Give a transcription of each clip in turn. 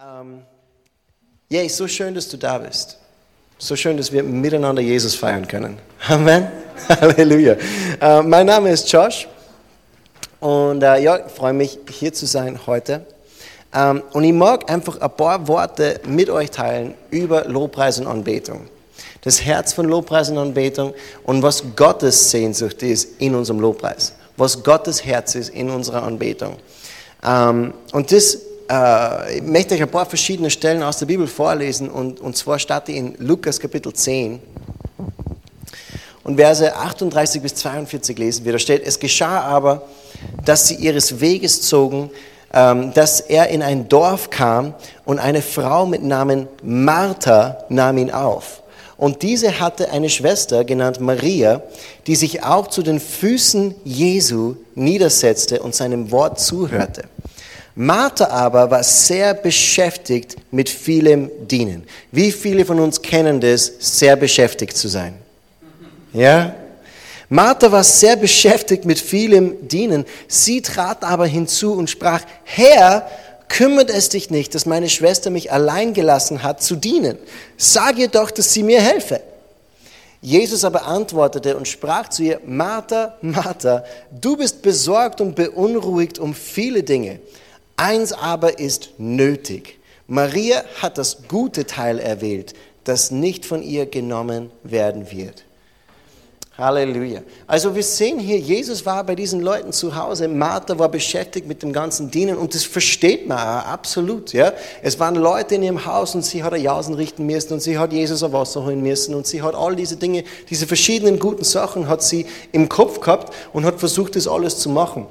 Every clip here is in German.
Ähm, yeah, so schön, dass du da bist. So schön, dass wir miteinander Jesus feiern können. Amen. Halleluja. Äh, mein Name ist Josh und äh, ja, ich freue mich, hier zu sein heute. Ähm, und ich mag einfach ein paar Worte mit euch teilen über Lobpreis und Anbetung. Das Herz von Lobpreis und Anbetung und was Gottes Sehnsucht ist in unserem Lobpreis. Was Gottes Herz ist in unserer Anbetung. Ähm, und das äh, ich möchte euch ein paar verschiedene Stellen aus der Bibel vorlesen und, und zwar starte ich in Lukas Kapitel 10 und Verse 38 bis 42 lesen wir. Da steht, es geschah aber, dass sie ihres Weges zogen, ähm, dass er in ein Dorf kam und eine Frau mit Namen Martha nahm ihn auf. Und diese hatte eine Schwester genannt Maria, die sich auch zu den Füßen Jesu niedersetzte und seinem Wort zuhörte. Martha aber war sehr beschäftigt mit vielem Dienen. Wie viele von uns kennen das, sehr beschäftigt zu sein? Ja? Martha war sehr beschäftigt mit vielem Dienen. Sie trat aber hinzu und sprach, Herr, kümmert es dich nicht, dass meine Schwester mich allein gelassen hat zu dienen. Sag ihr doch, dass sie mir helfe. Jesus aber antwortete und sprach zu ihr, Martha, Martha, du bist besorgt und beunruhigt um viele Dinge Eins aber ist nötig. Maria hat das gute Teil erwählt, das nicht von ihr genommen werden wird. Halleluja. Also wir sehen hier, Jesus war bei diesen Leuten zu Hause, Martha war beschäftigt mit dem ganzen Dienen und das versteht man absolut. Ja? Es waren Leute in ihrem Haus und sie hat ein Jausen richten müssen und sie hat Jesus ein Wasser holen müssen und sie hat all diese Dinge, diese verschiedenen guten Sachen hat sie im Kopf gehabt und hat versucht, das alles zu machen.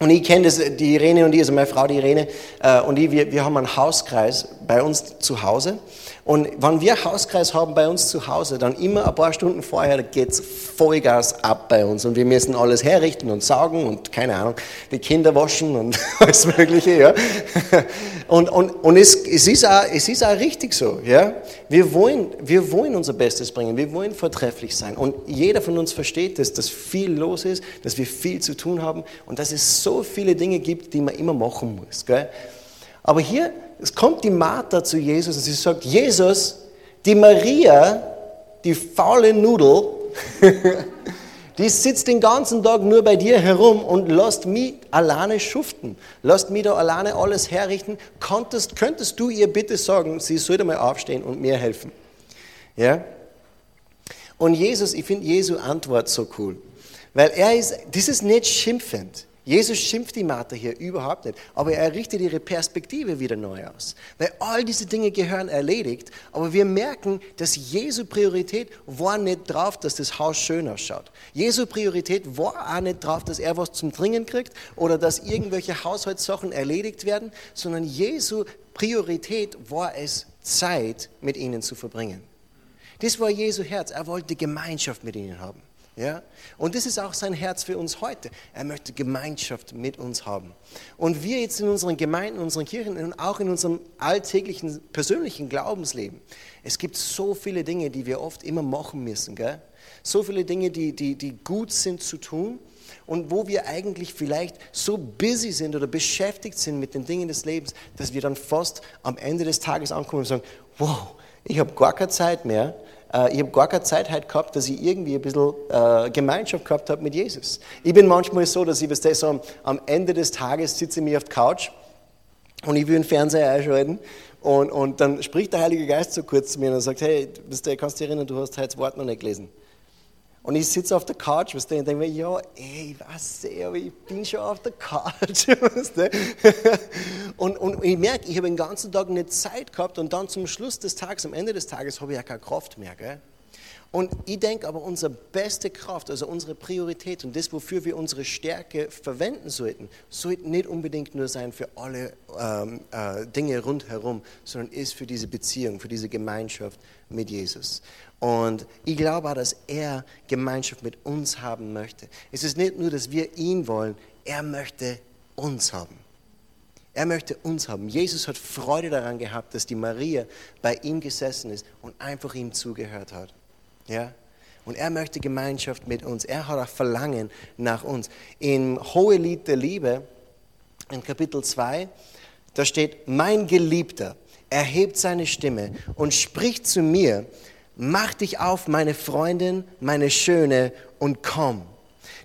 Und ich kenne das, die Irene und ich, also meine Frau, die Irene, äh, und ich, wir, wir haben einen Hauskreis bei uns zu Hause. Und wenn wir Hauskreis haben bei uns zu Hause, dann immer ein paar Stunden vorher geht's Vollgas ab bei uns. Und wir müssen alles herrichten und saugen und keine Ahnung, die Kinder waschen und alles Mögliche. Ja. Und, und, und es, es, ist auch, es ist auch richtig so. Ja. Wir, wollen, wir wollen unser Bestes bringen, wir wollen vortrefflich sein. Und jeder von uns versteht das, dass viel los ist, dass wir viel zu tun haben und dass es so viele Dinge gibt, die man immer machen muss. Gell? Aber hier es kommt die Martha zu Jesus und sie sagt, Jesus, die Maria, die faule Nudel, die sitzt den ganzen Tag nur bei dir herum und lässt mich alleine schuften, lässt mich da alleine alles herrichten. Konntest, könntest du ihr bitte sagen, sie sollte mal aufstehen und mir helfen? Ja? Und Jesus, ich finde Jesu Antwort so cool, weil er ist, das ist nicht schimpfend. Jesus schimpft die Martha hier überhaupt nicht, aber er richtet ihre Perspektive wieder neu aus. Weil all diese Dinge gehören erledigt, aber wir merken, dass Jesu Priorität war nicht drauf, dass das Haus schön ausschaut. Jesu Priorität war auch nicht drauf, dass er was zum Trinken kriegt oder dass irgendwelche Haushaltssachen erledigt werden, sondern Jesu Priorität war es, Zeit mit ihnen zu verbringen. Das war Jesu Herz. Er wollte Gemeinschaft mit ihnen haben. Ja? Und das ist auch sein Herz für uns heute. Er möchte Gemeinschaft mit uns haben. Und wir jetzt in unseren Gemeinden, in unseren Kirchen und auch in unserem alltäglichen persönlichen Glaubensleben, es gibt so viele Dinge, die wir oft immer machen müssen. Gell? So viele Dinge, die, die, die gut sind zu tun und wo wir eigentlich vielleicht so busy sind oder beschäftigt sind mit den Dingen des Lebens, dass wir dann fast am Ende des Tages ankommen und sagen, wow, ich habe gar keine Zeit mehr, ich habe gar keine Zeit halt gehabt, dass ich irgendwie ein bisschen äh, Gemeinschaft gehabt habe mit Jesus. Ich bin manchmal so, dass ich was das so am, Ende des Tages sitze ich mir auf der Couch und ich will den Fernseher einschalten und, und dann spricht der Heilige Geist so kurz zu mir und sagt, hey, du, kannst dich erinnern, du hast heute das Wort noch nicht gelesen. Und ich sitze auf der Couch weißt du, und denke mir, ja, ey, ich weiß aber ich bin schon auf der Couch. Und, und ich merke, ich habe den ganzen Tag nicht Zeit gehabt und dann zum Schluss des Tages, am Ende des Tages, habe ich ja keine Kraft mehr. Gell? Und ich denke aber, unsere beste Kraft, also unsere Priorität und das, wofür wir unsere Stärke verwenden sollten, sollte nicht unbedingt nur sein für alle ähm, äh, Dinge rundherum, sondern ist für diese Beziehung, für diese Gemeinschaft mit Jesus. Und ich glaube auch, dass er Gemeinschaft mit uns haben möchte. Es ist nicht nur, dass wir ihn wollen, er möchte uns haben. Er möchte uns haben. Jesus hat Freude daran gehabt, dass die Maria bei ihm gesessen ist und einfach ihm zugehört hat. Ja? Und er möchte Gemeinschaft mit uns. Er hat auch Verlangen nach uns. Im Hohelied der Liebe, in Kapitel 2, Da steht, mein Geliebter erhebt seine Stimme und spricht zu mir, mach dich auf, meine Freundin, meine Schöne, und komm.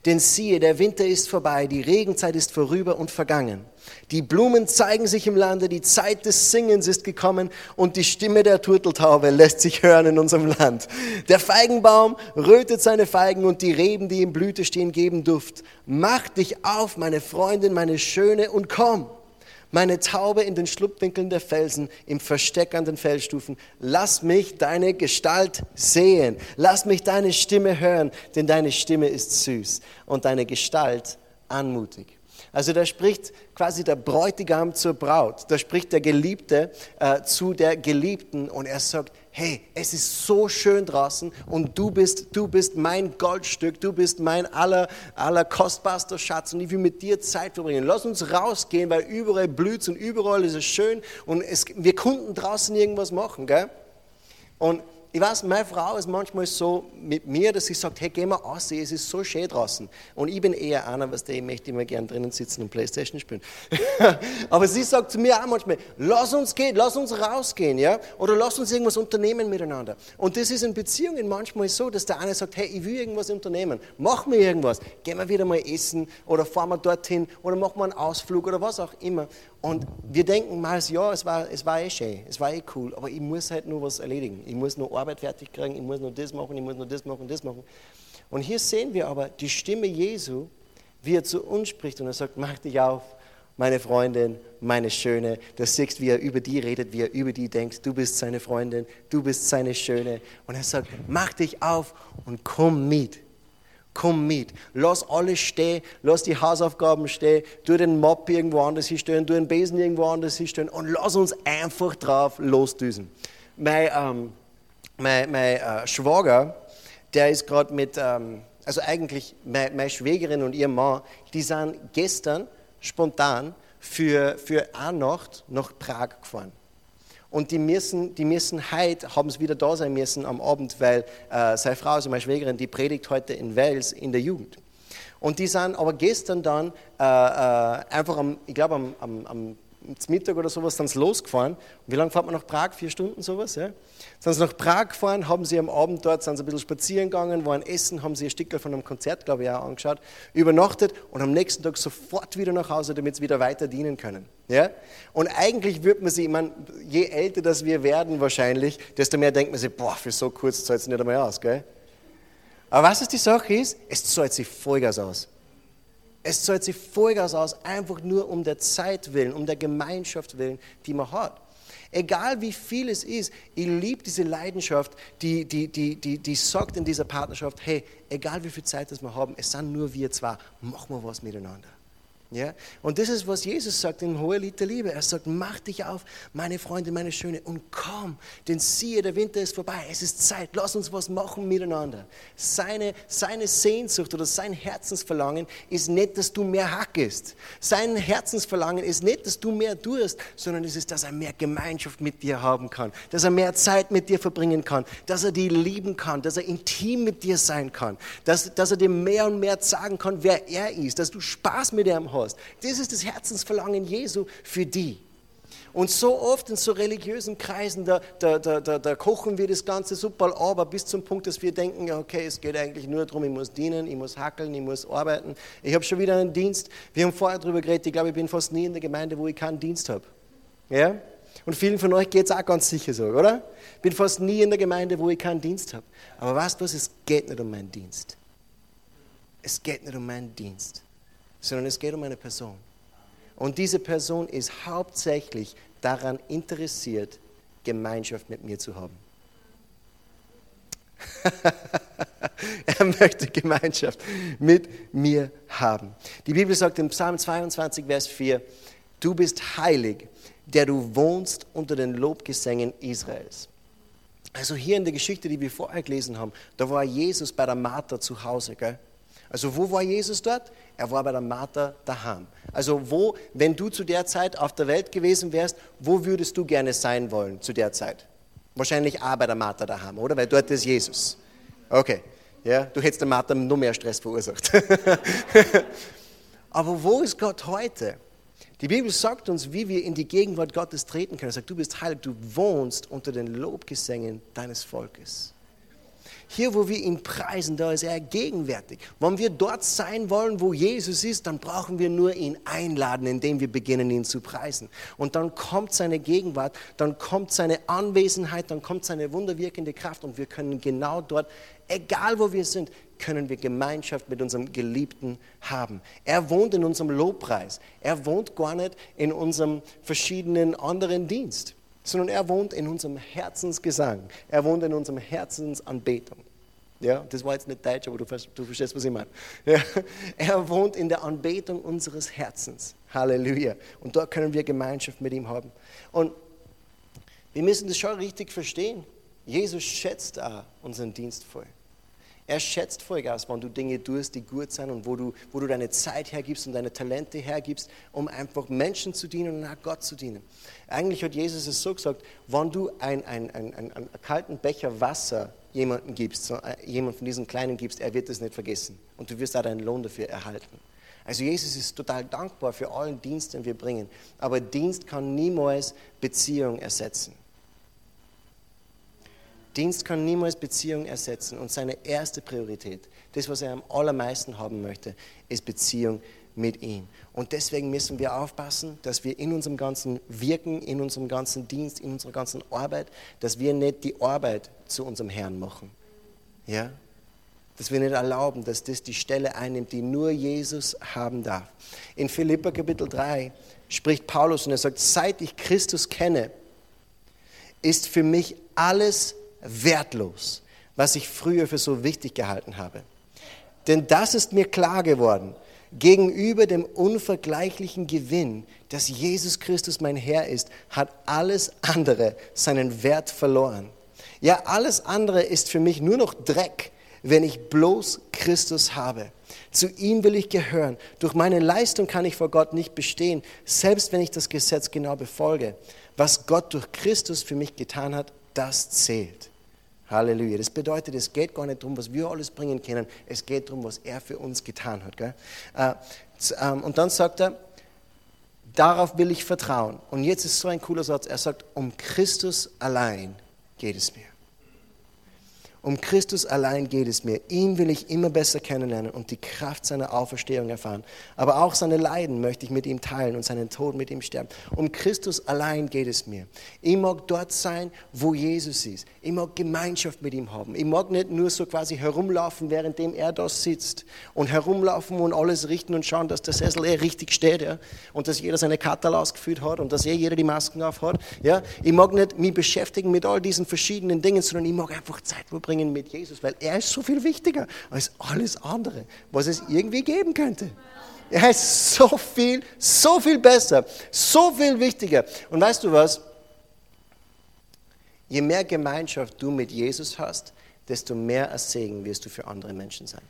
Denn siehe, der Winter ist vorbei, die Regenzeit ist vorüber und vergangen. Die Blumen zeigen sich im Lande, die Zeit des Singens ist gekommen und die Stimme der Turteltaube lässt sich hören in unserem Land. Der Feigenbaum rötet seine Feigen und die Reben, die in Blüte stehen, geben Duft. Mach dich auf, meine Freundin, meine Schöne, und komm meine Taube in den Schlupfwinkeln der Felsen, im Versteck an den Felsstufen. Lass mich deine Gestalt sehen. Lass mich deine Stimme hören, denn deine Stimme ist süß und deine Gestalt anmutig. Also da spricht quasi der Bräutigam zur Braut, da spricht der Geliebte äh, zu der Geliebten und er sagt, hey, es ist so schön draußen und du bist, du bist mein Goldstück, du bist mein aller, aller kostbarster Schatz und ich will mit dir Zeit verbringen. Lass uns rausgehen, weil überall blüht und überall ist es schön und es, wir konnten draußen irgendwas machen, gell? Und ich weiß, meine Frau ist manchmal so mit mir, dass sie sagt, hey, geh mal aus, es ist so schön draußen. Und ich bin eher einer, was der, ich möchte immer gern drinnen sitzen und Playstation spielen. Aber sie sagt zu mir auch manchmal, lass uns gehen, lass uns rausgehen, ja? Oder lass uns irgendwas unternehmen miteinander. Und das ist in Beziehungen manchmal so, dass der eine sagt, hey, ich will irgendwas unternehmen, mach mir irgendwas, gehen wir wieder mal essen oder fahren wir dorthin oder machen wir einen Ausflug oder was auch immer. Und wir denken mal, ja, es war, es war eh schön, es war eh cool, aber ich muss halt nur was erledigen. Ich muss nur Arbeit fertig kriegen, ich muss nur das machen, ich muss nur das machen, das machen. Und hier sehen wir aber die Stimme Jesu, wie er zu uns spricht und er sagt, mach dich auf, meine Freundin, meine Schöne. Du siehst, wie er über die redet, wie er über die denkt. Du bist seine Freundin, du bist seine Schöne. Und er sagt, mach dich auf und komm mit komm mit. Lass alles stehen, lass die Hausaufgaben stehen, tu den Mob irgendwo anders hinstellen, tu den Besen irgendwo anders hinstellen und lass uns einfach drauf losdüsen. Mein, ähm, mein, mein äh, Schwager, der ist gerade mit, ähm, also eigentlich meine, meine Schwägerin und ihr Mann, die sind gestern spontan für, für eine Nacht nach Prag gefahren. Und die müssen, die müssen heute, haben sie wieder da sein müssen am Abend, weil äh, seine Frau, also meine Schwägerin, die predigt heute in Wales in der Jugend. Und die sind aber gestern dann äh, äh, einfach, am, ich glaube am, am, am Mittag oder sowas, sind sie losgefahren. Und wie lange fährt man nach Prag? Vier Stunden sowas, ja? Sind sie nach Prag gefahren, haben sie am Abend dort, sind sie ein bisschen spazieren gegangen, waren essen, haben sie ein Stück von einem Konzert, glaube ich, auch angeschaut, übernachtet und am nächsten Tag sofort wieder nach Hause, damit sie wieder weiter dienen können. Ja? Und eigentlich wird man sich, ich meine, je älter das wir werden wahrscheinlich, desto mehr denkt man sich, boah, für so kurz zahlt es nicht einmal aus, gell? Aber was ist die Sache ist, es zahlt sich Vollgas aus. Es zahlt sich Vollgas aus, einfach nur um der Zeit willen, um der Gemeinschaft willen, die man hat. Egal wie viel es ist, ich liebe diese Leidenschaft, die, die, die, die, die sagt in dieser Partnerschaft, hey, egal wie viel Zeit das wir haben, es sind nur wir zwei, machen wir was miteinander. Ja? Und das ist, was Jesus sagt in Hohe Lied der Liebe. Er sagt, mach dich auf, meine Freunde, meine Schöne, und komm, denn siehe, der Winter ist vorbei, es ist Zeit, lass uns was machen miteinander. Seine, seine Sehnsucht oder sein Herzensverlangen ist nicht, dass du mehr hackest. Sein Herzensverlangen ist nicht, dass du mehr tust, sondern es ist, dass er mehr Gemeinschaft mit dir haben kann, dass er mehr Zeit mit dir verbringen kann, dass er dich lieben kann, dass er intim mit dir sein kann, dass, dass er dir mehr und mehr sagen kann, wer er ist, dass du Spaß mit ihm hast hast. Das ist das Herzensverlangen Jesu für die. Und so oft in so religiösen Kreisen, da, da, da, da, kochen wir das Ganze super aber bis zum Punkt, dass wir denken, okay, es geht eigentlich nur darum, ich muss dienen, ich muss hackeln, ich muss arbeiten. Ich habe schon wieder einen Dienst. Wir haben vorher darüber geredet, ich glaube, ich bin fast nie in der Gemeinde, wo ich keinen Dienst habe. Ja? Und vielen von euch geht es auch ganz sicher so, oder? Ich bin fast nie in der Gemeinde, wo ich keinen Dienst habe. Aber weißt du was, es geht nicht um meinen Dienst. Es geht nicht um meinen Dienst sondern es geht um eine Person. Und diese Person ist hauptsächlich daran interessiert, Gemeinschaft mit mir zu haben. er möchte Gemeinschaft mit mir haben. Die Bibel sagt im Psalm 22, Vers 4, du bist heilig, der du wohnst unter den Lobgesängen Israels. Also hier in der Geschichte, die wir vorher gelesen haben, da war Jesus bei der Martha zu Hause. Gell? Also wo war Jesus dort? Er war bei der Martha daheim. Also wo, wenn du zu der Zeit auf der Welt gewesen wärst, wo würdest du gerne sein wollen zu der Zeit? Wahrscheinlich auch bei der Martha daheim, oder? Weil dort ist Jesus. Okay, ja, du hättest der Martha nur mehr Stress verursacht. Aber wo ist Gott heute? Die Bibel sagt uns, wie wir in die Gegenwart Gottes treten können. Er sagt, du bist heilig, du wohnst unter den Lobgesängen deines Volkes. Hier, wo wir ihn preisen, da ist er gegenwärtig. Wenn wir dort sein wollen, wo Jesus ist, dann brauchen wir nur ihn einladen, indem wir beginnen, ihn zu preisen. Und dann kommt seine Gegenwart, dann kommt seine Anwesenheit, dann kommt seine wunderwirkende Kraft und wir können genau dort, egal wo wir sind, können wir Gemeinschaft mit unserem Geliebten haben. Er wohnt in unserem Lobpreis. Er wohnt gar nicht in unserem verschiedenen anderen Dienst sondern er wohnt in unserem Herzensgesang. Er wohnt in unserem Herzensanbetung. Ja, das war jetzt nicht Deutsch, aber du, du verstehst, was ich meine. Ja, er wohnt in der Anbetung unseres Herzens. Halleluja. Und dort können wir Gemeinschaft mit ihm haben. Und wir müssen das schon richtig verstehen. Jesus schätzt auch unseren Dienst voll. Er schätzt Vollgas, wenn du Dinge tust, die gut sind und wo du, wo du deine Zeit hergibst und deine Talente hergibst, um einfach Menschen zu dienen und auch Gott zu dienen. Eigentlich hat Jesus es so gesagt, wenn du einen ein, ein, ein, ein kalten Becher Wasser jemanden gibst, so, äh, jemand von diesen Kleinen gibst, er wird das nicht vergessen und du wirst auch deinen Lohn dafür erhalten. Also Jesus ist total dankbar für allen Dienst, den wir bringen, aber Dienst kann niemals Beziehung ersetzen. Dienst kann niemals Beziehung ersetzen und seine erste Priorität, das, was er am allermeisten haben möchte, ist Beziehung mit ihm. Und deswegen müssen wir aufpassen, dass wir in unserem ganzen Wirken, in unserem ganzen Dienst, in unserer ganzen Arbeit, dass wir nicht die Arbeit zu unserem Herrn machen. Ja? Dass wir nicht erlauben, dass das die Stelle einnimmt, die nur Jesus haben darf. In Philippa Kapitel 3 spricht Paulus und er sagt, seit ich Christus kenne, ist für mich alles wertlos, was ich früher für so wichtig gehalten habe. Denn das ist mir klar geworden gegenüber dem unvergleichlichen Gewinn, dass Jesus Christus mein Herr ist, hat alles andere seinen Wert verloren. Ja, alles andere ist für mich nur noch Dreck, wenn ich bloß Christus habe. Zu ihm will ich gehören. Durch meine Leistung kann ich vor Gott nicht bestehen, selbst wenn ich das Gesetz genau befolge. Was Gott durch Christus für mich getan hat, das zählt. Halleluja. Das bedeutet, es geht gar nicht darum, was wir alles bringen können. Es geht darum, was er für uns getan hat. Gell? Äh, ähm, und dann sagt er, darauf will ich vertrauen. Und jetzt ist so ein cooler Satz. Er sagt, um Christus allein geht es mir. Um Christus allein geht es mir. Ihn will ich immer besser kennenlernen und die Kraft seiner Auferstehung erfahren. Aber auch seine Leiden möchte ich mit ihm teilen und seinen Tod mit ihm sterben. Um Christus allein geht es mir. Ich mag dort sein, wo Jesus ist. Ich mag Gemeinschaft mit ihm haben. Ich mag nicht nur so quasi herumlaufen, währenddem er da sitzt und herumlaufen und alles richten und schauen, dass der Sessel eh richtig steht ja? und dass jeder seine Katal ausgeführt hat und dass eh jeder die Masken auf hat. Ja? Ich mag nicht mich beschäftigen mit all diesen verschiedenen Dingen, sondern ich mag einfach Zeit verbringen bringen mit Jesus, weil er ist so viel wichtiger als alles andere, was es irgendwie geben könnte. Er ist so viel, so viel besser, so viel wichtiger. Und weißt du was? Je mehr Gemeinschaft du mit Jesus hast, desto mehr ein Segen wirst du für andere Menschen sein.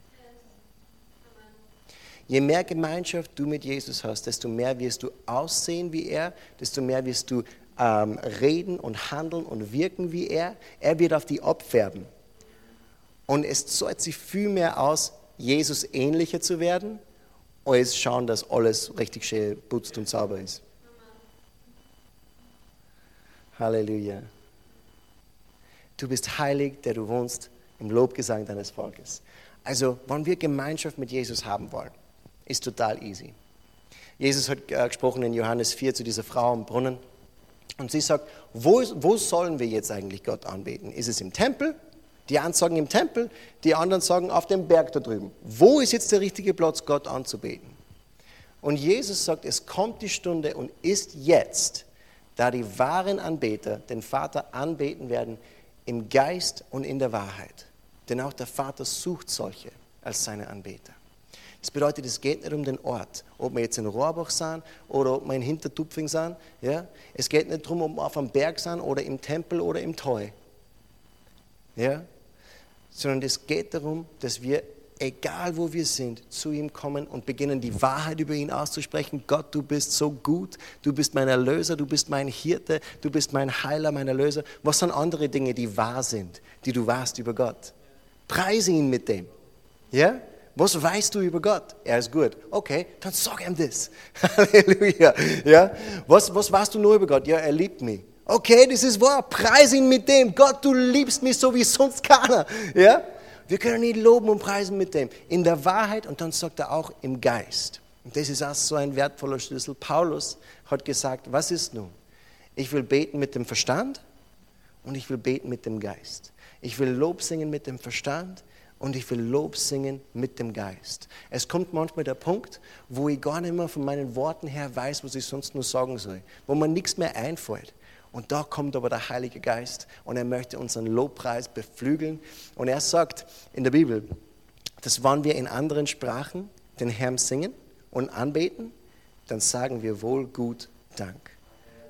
Je mehr Gemeinschaft du mit Jesus hast, desto mehr wirst du aussehen wie er, desto mehr wirst du ähm, reden und handeln und wirken wie er. Er wird auf die abfärben. Und es zahlt sich viel mehr aus, Jesus ähnlicher zu werden, als schauen, dass alles richtig schön putzt und sauber ist. Halleluja. Du bist heilig, der du wohnst im Lobgesang deines Volkes. Also, wenn wir Gemeinschaft mit Jesus haben wollen, ist total easy. Jesus hat äh, gesprochen in Johannes 4 zu dieser Frau am Brunnen und sie sagt, wo, wo sollen wir jetzt eigentlich Gott anbeten? Ist es im Tempel die einen sagen im Tempel, die anderen sagen auf dem Berg da drüben. Wo ist jetzt der richtige Platz, Gott anzubeten? Und Jesus sagt, es kommt die Stunde und ist jetzt, da die wahren Anbeter den Vater anbeten werden im Geist und in der Wahrheit. Denn auch der Vater sucht solche als seine Anbeter. Das bedeutet, es geht nicht um den Ort, ob wir jetzt in Rohrbach sind oder ob wir in Hintertupfing sind. Ja? Es geht nicht darum, ob wir auf einem Berg sind oder im Tempel oder im Teu. Ja? Sondern es geht darum, dass wir, egal wo wir sind, zu ihm kommen und beginnen, die Wahrheit über ihn auszusprechen. Gott, du bist so gut, du bist mein Erlöser, du bist mein Hirte, du bist mein Heiler, mein Erlöser. Was sind andere Dinge, die wahr sind, die du warst über Gott? Preise ihn mit dem. Ja? Was weißt du über Gott? Er ist gut. Okay, dann sag ihm das. Halleluja. Ja? Was, was weißt du nur über Gott? Ja, er liebt mich. Okay, das ist wahr. Preis ihn mit dem. Gott, du liebst mich so wie sonst keiner. Ja? Wir können ihn loben und preisen mit dem. In der Wahrheit und dann sagt er auch im Geist. Und das ist auch so ein wertvoller Schlüssel. Paulus hat gesagt, was ist nun? Ich will beten mit dem Verstand und ich will beten mit dem Geist. Ich will Lob singen mit dem Verstand und ich will Lob singen mit dem Geist. Es kommt manchmal der Punkt, wo ich gar nicht mehr von meinen Worten her weiß, was ich sonst nur sagen soll, wo mir nichts mehr einfällt. Und da kommt aber der Heilige Geist und er möchte unseren Lobpreis beflügeln. Und er sagt in der Bibel, dass wenn wir in anderen Sprachen den Herrn singen und anbeten, dann sagen wir wohl gut Dank.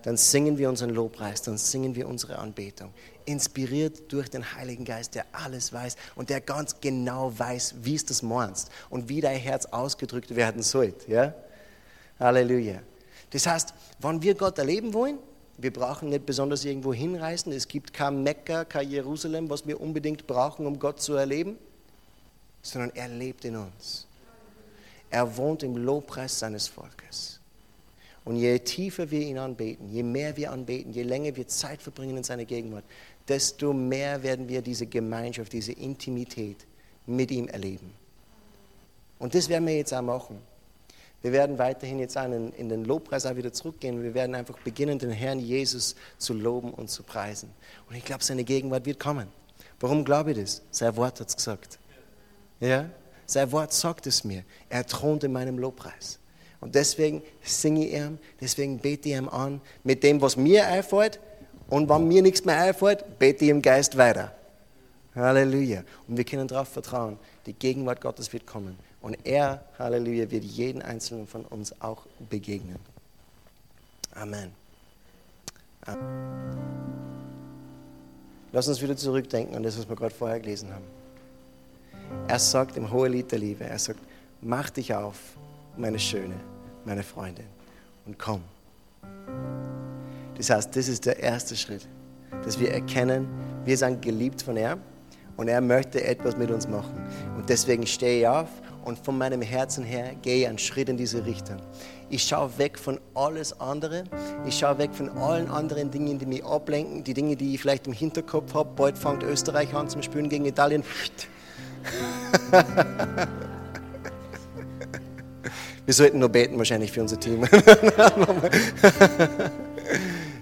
Dann singen wir unseren Lobpreis, dann singen wir unsere Anbetung. Inspiriert durch den Heiligen Geist, der alles weiß und der ganz genau weiß, wie es das meinst und wie dein Herz ausgedrückt werden sollte. Ja? Halleluja. Das heißt, wenn wir Gott erleben wollen, wir brauchen nicht besonders irgendwo hinreisen. Es gibt kein Mekka, kein Jerusalem, was wir unbedingt brauchen, um Gott zu erleben, sondern er lebt in uns. Er wohnt im Lobpreis seines Volkes. Und je tiefer wir ihn anbeten, je mehr wir anbeten, je länger wir Zeit verbringen in seiner Gegenwart, desto mehr werden wir diese Gemeinschaft, diese Intimität mit ihm erleben. Und das werden wir jetzt auch machen. Wir werden weiterhin jetzt in, in den Lobpreis auch wieder zurückgehen. Wir werden einfach beginnen, den Herrn Jesus zu loben und zu preisen. Und ich glaube, seine Gegenwart wird kommen. Warum glaube ich das? Sein Wort hat es gesagt. Ja? Sein Wort sagt es mir. Er thront in meinem Lobpreis. Und deswegen singe ich ihm, deswegen bete ich ihm an, mit dem, was mir einfällt. Und wenn mir nichts mehr einfällt, bete ich im Geist weiter. Halleluja. Und wir können darauf vertrauen, die Gegenwart Gottes wird kommen. Und er, Halleluja, wird jeden einzelnen von uns auch begegnen. Amen. Amen. Lass uns wieder zurückdenken an das, was wir gerade vorher gelesen haben. Er sagt im Hohelied der Liebe, er sagt, mach dich auf, meine Schöne, meine Freundin, und komm. Das heißt, das ist der erste Schritt, dass wir erkennen, wir sind geliebt von ihm und er möchte etwas mit uns machen. Und deswegen stehe ich auf und von meinem Herzen her gehe ich einen Schritt in diese Richtung. Ich schaue weg von alles andere. Ich schaue weg von allen anderen Dingen, die mich ablenken, die Dinge, die ich vielleicht im Hinterkopf habe. Bald fängt Österreich an zum Spielen gegen Italien. Wir sollten nur beten wahrscheinlich für unser Team.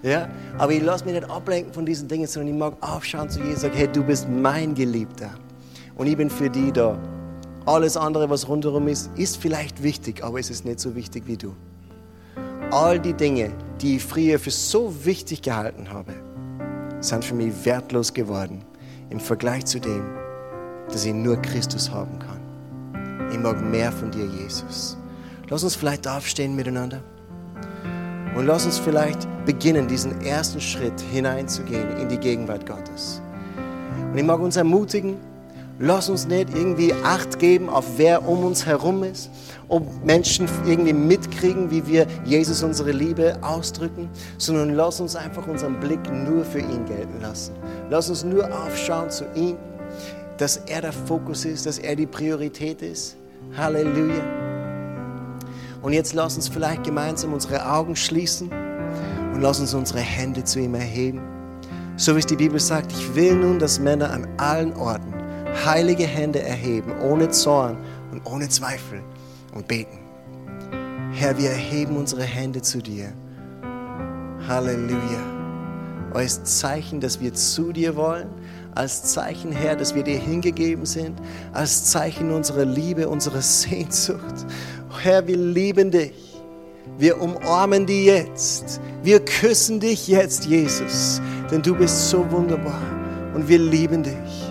ja, aber ich lasse mich nicht ablenken von diesen Dingen, sondern ich mag aufschauen zu Jesus und sagen, hey, du bist mein Geliebter und ich bin für die da. Alles andere, was rundherum ist, ist vielleicht wichtig, aber es ist nicht so wichtig wie du. All die Dinge, die ich früher für so wichtig gehalten habe, sind für mich wertlos geworden im Vergleich zu dem, dass ich nur Christus haben kann. Ich mag mehr von dir, Jesus. Lass uns vielleicht aufstehen miteinander und lass uns vielleicht beginnen, diesen ersten Schritt hineinzugehen in die Gegenwart Gottes. Und ich mag uns ermutigen, Lass uns nicht irgendwie Acht geben auf wer um uns herum ist, ob Menschen irgendwie mitkriegen, wie wir Jesus unsere Liebe ausdrücken, sondern lass uns einfach unseren Blick nur für ihn gelten lassen. Lass uns nur aufschauen zu ihm, dass er der Fokus ist, dass er die Priorität ist. Halleluja. Und jetzt lass uns vielleicht gemeinsam unsere Augen schließen und lass uns unsere Hände zu ihm erheben. So wie es die Bibel sagt, ich will nun, dass Männer an allen Orten heilige Hände erheben, ohne Zorn und ohne Zweifel und beten. Herr, wir erheben unsere Hände zu dir. Halleluja. Als Zeichen, dass wir zu dir wollen, als Zeichen, Herr, dass wir dir hingegeben sind, als Zeichen unserer Liebe, unserer Sehnsucht. Herr, wir lieben dich. Wir umarmen dich jetzt. Wir küssen dich jetzt, Jesus, denn du bist so wunderbar und wir lieben dich.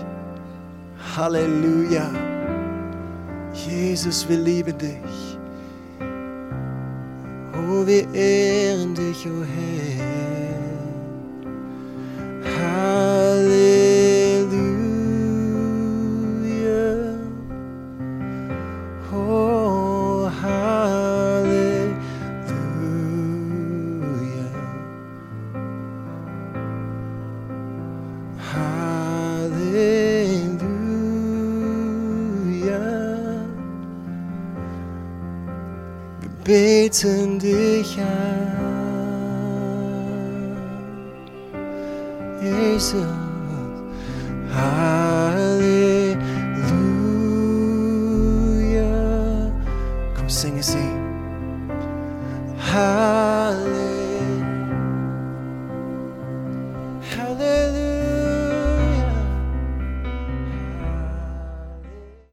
Halleluja. Jesus, wir lieben dich. Oh, wir ehren dich, oh Herr. Beten dich an. Jesus,